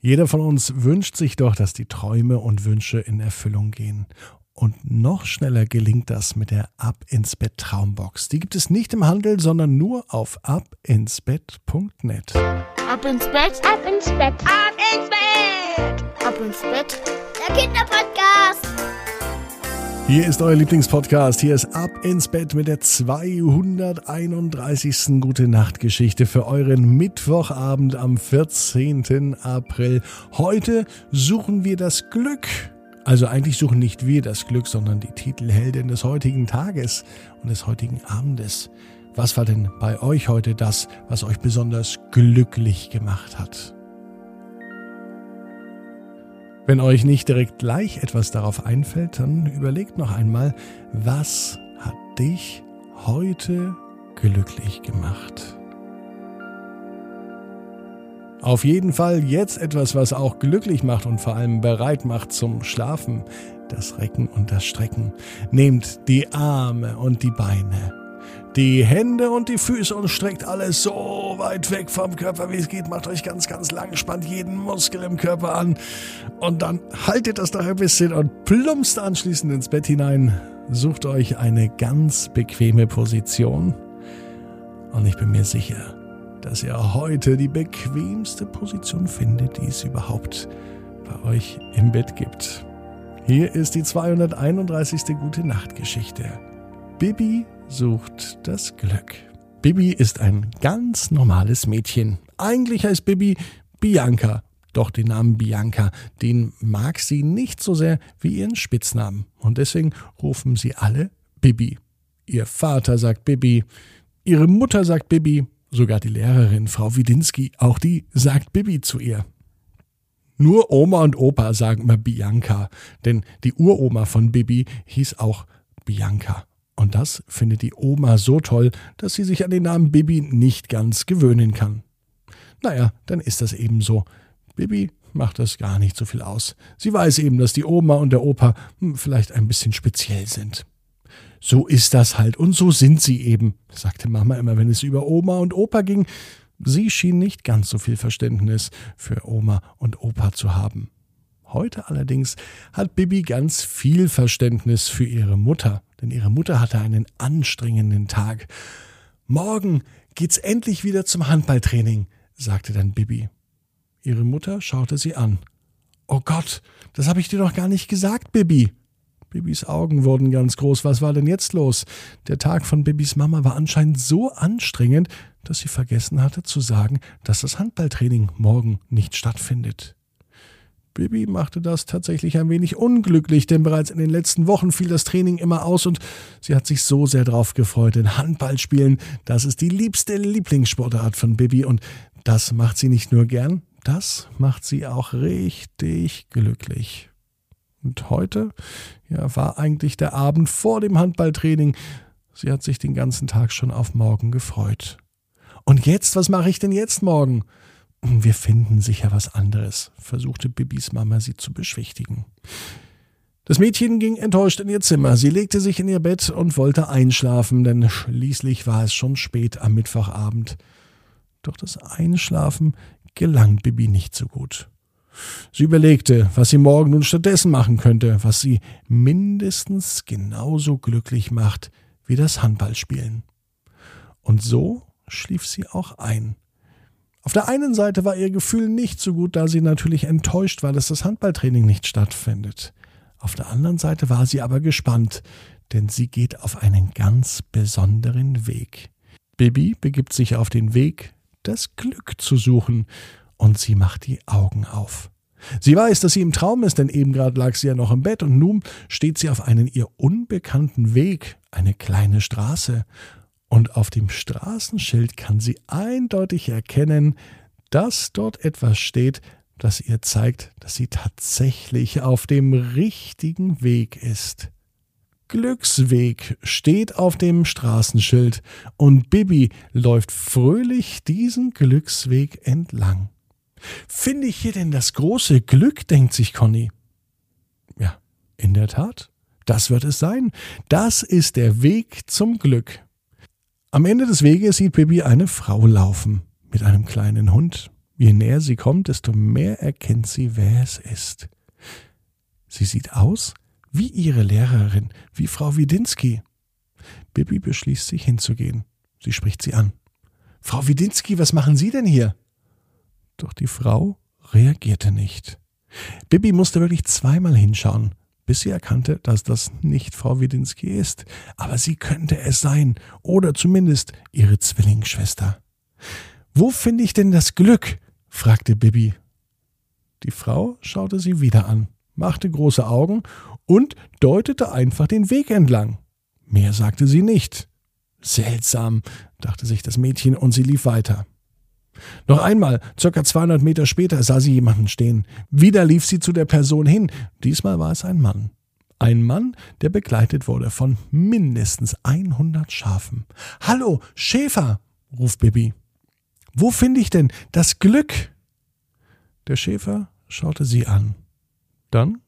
Jeder von uns wünscht sich doch, dass die Träume und Wünsche in Erfüllung gehen. Und noch schneller gelingt das mit der Ab ins Bett Traumbox. Die gibt es nicht im Handel, sondern nur auf abinsbett.net. Ab ins Bett, ab ins Bett, ab ins Bett, ab ins Bett. Der Kinderpodcast. Hier ist euer Lieblingspodcast. Hier ist Ab ins Bett mit der 231. Gute Nacht Geschichte für euren Mittwochabend am 14. April. Heute suchen wir das Glück. Also eigentlich suchen nicht wir das Glück, sondern die Titelheldin des heutigen Tages und des heutigen Abendes. Was war denn bei euch heute das, was euch besonders glücklich gemacht hat? Wenn euch nicht direkt gleich etwas darauf einfällt, dann überlegt noch einmal, was hat dich heute glücklich gemacht? Auf jeden Fall jetzt etwas, was auch glücklich macht und vor allem bereit macht zum Schlafen. Das Recken und das Strecken. Nehmt die Arme und die Beine die Hände und die Füße und streckt alles so weit weg vom Körper, wie es geht. Macht euch ganz, ganz lang, spannt jeden Muskel im Körper an und dann haltet das noch ein bisschen und plumpst anschließend ins Bett hinein. Sucht euch eine ganz bequeme Position und ich bin mir sicher, dass ihr heute die bequemste Position findet, die es überhaupt bei euch im Bett gibt. Hier ist die 231. Gute Nacht Geschichte. Bibi sucht das Glück. Bibi ist ein ganz normales Mädchen. Eigentlich heißt Bibi Bianca. Doch den Namen Bianca, den mag sie nicht so sehr wie ihren Spitznamen. Und deswegen rufen sie alle Bibi. Ihr Vater sagt Bibi, ihre Mutter sagt Bibi, sogar die Lehrerin Frau Widinski, auch die sagt Bibi zu ihr. Nur Oma und Opa sagen immer Bianca, denn die Uroma von Bibi hieß auch Bianca. Und das findet die Oma so toll, dass sie sich an den Namen Bibi nicht ganz gewöhnen kann. Naja, dann ist das eben so. Bibi macht das gar nicht so viel aus. Sie weiß eben, dass die Oma und der Opa hm, vielleicht ein bisschen speziell sind. So ist das halt und so sind sie eben, sagte Mama immer, wenn es über Oma und Opa ging. Sie schien nicht ganz so viel Verständnis für Oma und Opa zu haben. Heute allerdings hat Bibi ganz viel Verständnis für ihre Mutter denn ihre Mutter hatte einen anstrengenden Tag. Morgen geht's endlich wieder zum Handballtraining, sagte dann Bibi. Ihre Mutter schaute sie an. Oh Gott, das habe ich dir doch gar nicht gesagt, Bibi. Bibis Augen wurden ganz groß. Was war denn jetzt los? Der Tag von Bibis Mama war anscheinend so anstrengend, dass sie vergessen hatte zu sagen, dass das Handballtraining morgen nicht stattfindet. Bibi machte das tatsächlich ein wenig unglücklich, denn bereits in den letzten Wochen fiel das Training immer aus und sie hat sich so sehr drauf gefreut, denn Handball spielen, das ist die liebste Lieblingssportart von Bibi und das macht sie nicht nur gern, das macht sie auch richtig glücklich. Und heute, ja, war eigentlich der Abend vor dem Handballtraining. Sie hat sich den ganzen Tag schon auf morgen gefreut. Und jetzt, was mache ich denn jetzt morgen? Wir finden sicher was anderes, versuchte Bibis Mama sie zu beschwichtigen. Das Mädchen ging enttäuscht in ihr Zimmer. Sie legte sich in ihr Bett und wollte einschlafen, denn schließlich war es schon spät am Mittwochabend. Doch das Einschlafen gelang Bibi nicht so gut. Sie überlegte, was sie morgen nun stattdessen machen könnte, was sie mindestens genauso glücklich macht wie das Handballspielen. Und so schlief sie auch ein. Auf der einen Seite war ihr Gefühl nicht so gut, da sie natürlich enttäuscht war, dass das Handballtraining nicht stattfindet. Auf der anderen Seite war sie aber gespannt, denn sie geht auf einen ganz besonderen Weg. Bibi begibt sich auf den Weg, das Glück zu suchen, und sie macht die Augen auf. Sie weiß, dass sie im Traum ist, denn eben gerade lag sie ja noch im Bett und nun steht sie auf einen ihr unbekannten Weg, eine kleine Straße, und auf dem Straßenschild kann sie eindeutig erkennen, dass dort etwas steht, das ihr zeigt, dass sie tatsächlich auf dem richtigen Weg ist. Glücksweg steht auf dem Straßenschild und Bibi läuft fröhlich diesen Glücksweg entlang. Finde ich hier denn das große Glück, denkt sich Conny. Ja, in der Tat, das wird es sein. Das ist der Weg zum Glück. Am Ende des Weges sieht Bibi eine Frau laufen mit einem kleinen Hund. Je näher sie kommt, desto mehr erkennt sie, wer es ist. Sie sieht aus wie ihre Lehrerin, wie Frau Widinski. Bibi beschließt sich hinzugehen. Sie spricht sie an. Frau Widinski, was machen Sie denn hier? Doch die Frau reagierte nicht. Bibi musste wirklich zweimal hinschauen, bis sie erkannte, dass das nicht Frau Widinski ist, aber sie könnte es sein, oder zumindest ihre Zwillingsschwester. Wo finde ich denn das Glück? fragte Bibi. Die Frau schaute sie wieder an, machte große Augen und deutete einfach den Weg entlang. Mehr sagte sie nicht. Seltsam, dachte sich das Mädchen und sie lief weiter. Noch einmal, circa 200 Meter später, sah sie jemanden stehen. Wieder lief sie zu der Person hin. Diesmal war es ein Mann. Ein Mann, der begleitet wurde von mindestens 100 Schafen. Hallo, Schäfer, ruft Bibi. Wo finde ich denn das Glück? Der Schäfer schaute sie an. Dann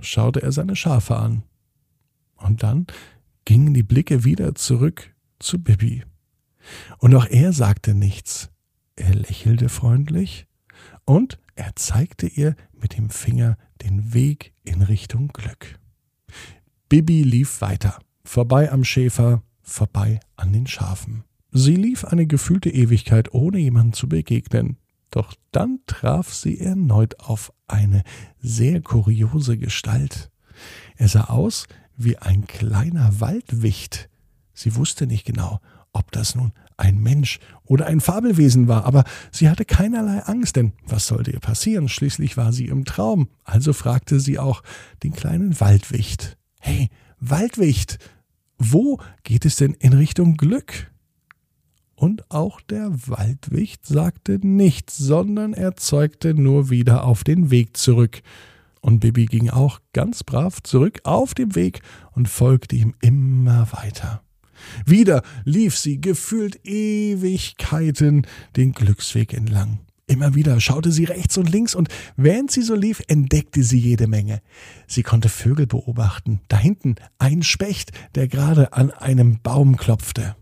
schaute er seine Schafe an. Und dann gingen die Blicke wieder zurück zu Bibi. Und auch er sagte nichts. Er lächelte freundlich und er zeigte ihr mit dem Finger den Weg in Richtung Glück. Bibi lief weiter, vorbei am Schäfer, vorbei an den Schafen. Sie lief eine gefühlte Ewigkeit, ohne jemandem zu begegnen. Doch dann traf sie erneut auf eine sehr kuriose Gestalt. Er sah aus wie ein kleiner Waldwicht. Sie wusste nicht genau, ob das nun ein Mensch oder ein Fabelwesen war, aber sie hatte keinerlei Angst, denn was sollte ihr passieren? Schließlich war sie im Traum. Also fragte sie auch den kleinen Waldwicht. Hey, Waldwicht, wo geht es denn in Richtung Glück? Und auch der Waldwicht sagte nichts, sondern er zeugte nur wieder auf den Weg zurück. Und Bibi ging auch ganz brav zurück auf dem Weg und folgte ihm immer weiter. Wieder lief sie gefühlt Ewigkeiten den Glücksweg entlang. Immer wieder schaute sie rechts und links und während sie so lief, entdeckte sie jede Menge. Sie konnte Vögel beobachten, da hinten ein Specht, der gerade an einem Baum klopfte.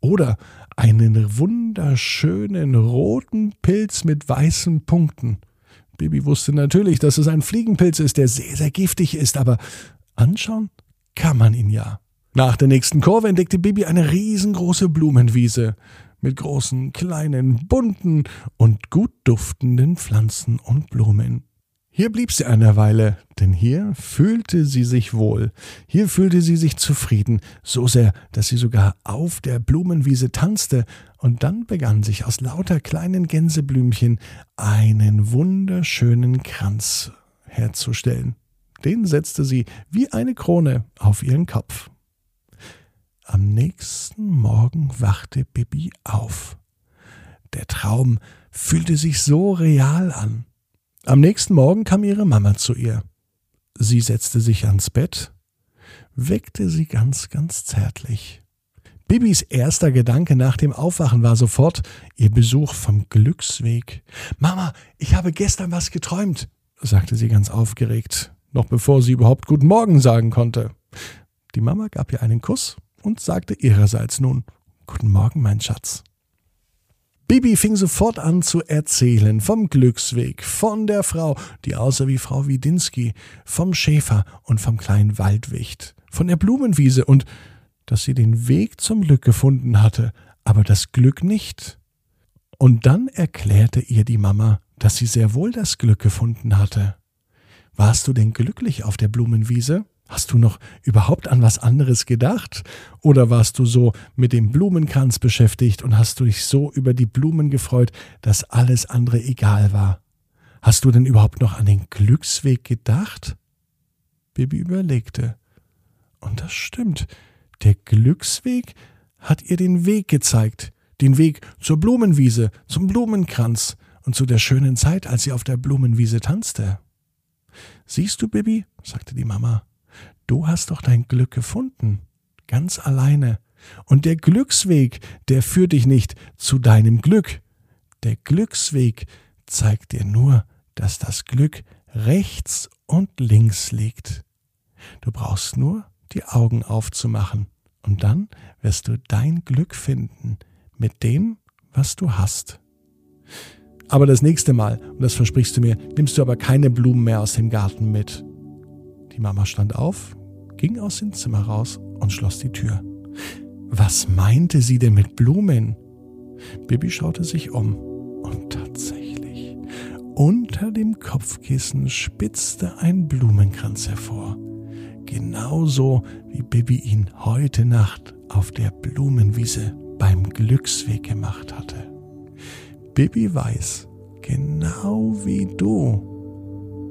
Oder einen wunderschönen roten Pilz mit weißen Punkten. Bibi wusste natürlich, dass es ein Fliegenpilz ist, der sehr, sehr giftig ist, aber anschauen kann man ihn ja. Nach der nächsten Kurve entdeckte Bibi eine riesengroße Blumenwiese mit großen, kleinen, bunten und gut duftenden Pflanzen und Blumen. Hier blieb sie eine Weile, denn hier fühlte sie sich wohl, hier fühlte sie sich zufrieden, so sehr, dass sie sogar auf der Blumenwiese tanzte, und dann begann sich aus lauter kleinen Gänseblümchen einen wunderschönen Kranz herzustellen. Den setzte sie wie eine Krone auf ihren Kopf. Am nächsten Morgen wachte Bibi auf. Der Traum fühlte sich so real an. Am nächsten Morgen kam ihre Mama zu ihr. Sie setzte sich ans Bett, weckte sie ganz, ganz zärtlich. Bibis erster Gedanke nach dem Aufwachen war sofort ihr Besuch vom Glücksweg. Mama, ich habe gestern was geträumt, sagte sie ganz aufgeregt, noch bevor sie überhaupt Guten Morgen sagen konnte. Die Mama gab ihr einen Kuss und sagte ihrerseits nun Guten Morgen, mein Schatz. Bibi fing sofort an zu erzählen vom Glücksweg, von der Frau, die aussah wie Frau Widinski, vom Schäfer und vom kleinen Waldwicht, von der Blumenwiese und dass sie den Weg zum Glück gefunden hatte, aber das Glück nicht. Und dann erklärte ihr die Mama, dass sie sehr wohl das Glück gefunden hatte. Warst du denn glücklich auf der Blumenwiese? Hast du noch überhaupt an was anderes gedacht? Oder warst du so mit dem Blumenkranz beschäftigt und hast du dich so über die Blumen gefreut, dass alles andere egal war? Hast du denn überhaupt noch an den Glücksweg gedacht? Bibi überlegte. Und das stimmt. Der Glücksweg hat ihr den Weg gezeigt. Den Weg zur Blumenwiese, zum Blumenkranz und zu der schönen Zeit, als sie auf der Blumenwiese tanzte. Siehst du, Bibi, sagte die Mama, du hast doch dein Glück gefunden, ganz alleine. Und der Glücksweg, der führt dich nicht zu deinem Glück. Der Glücksweg zeigt dir nur, dass das Glück rechts und links liegt. Du brauchst nur die Augen aufzumachen, und dann wirst du dein Glück finden mit dem, was du hast. Aber das nächste Mal, und das versprichst du mir, nimmst du aber keine Blumen mehr aus dem Garten mit. Die Mama stand auf, ging aus dem Zimmer raus und schloss die Tür. Was meinte sie denn mit Blumen? Bibi schaute sich um und tatsächlich, unter dem Kopfkissen spitzte ein Blumenkranz hervor. Genauso wie Bibi ihn heute Nacht auf der Blumenwiese beim Glücksweg gemacht hatte. Bibi weiß, genau wie du,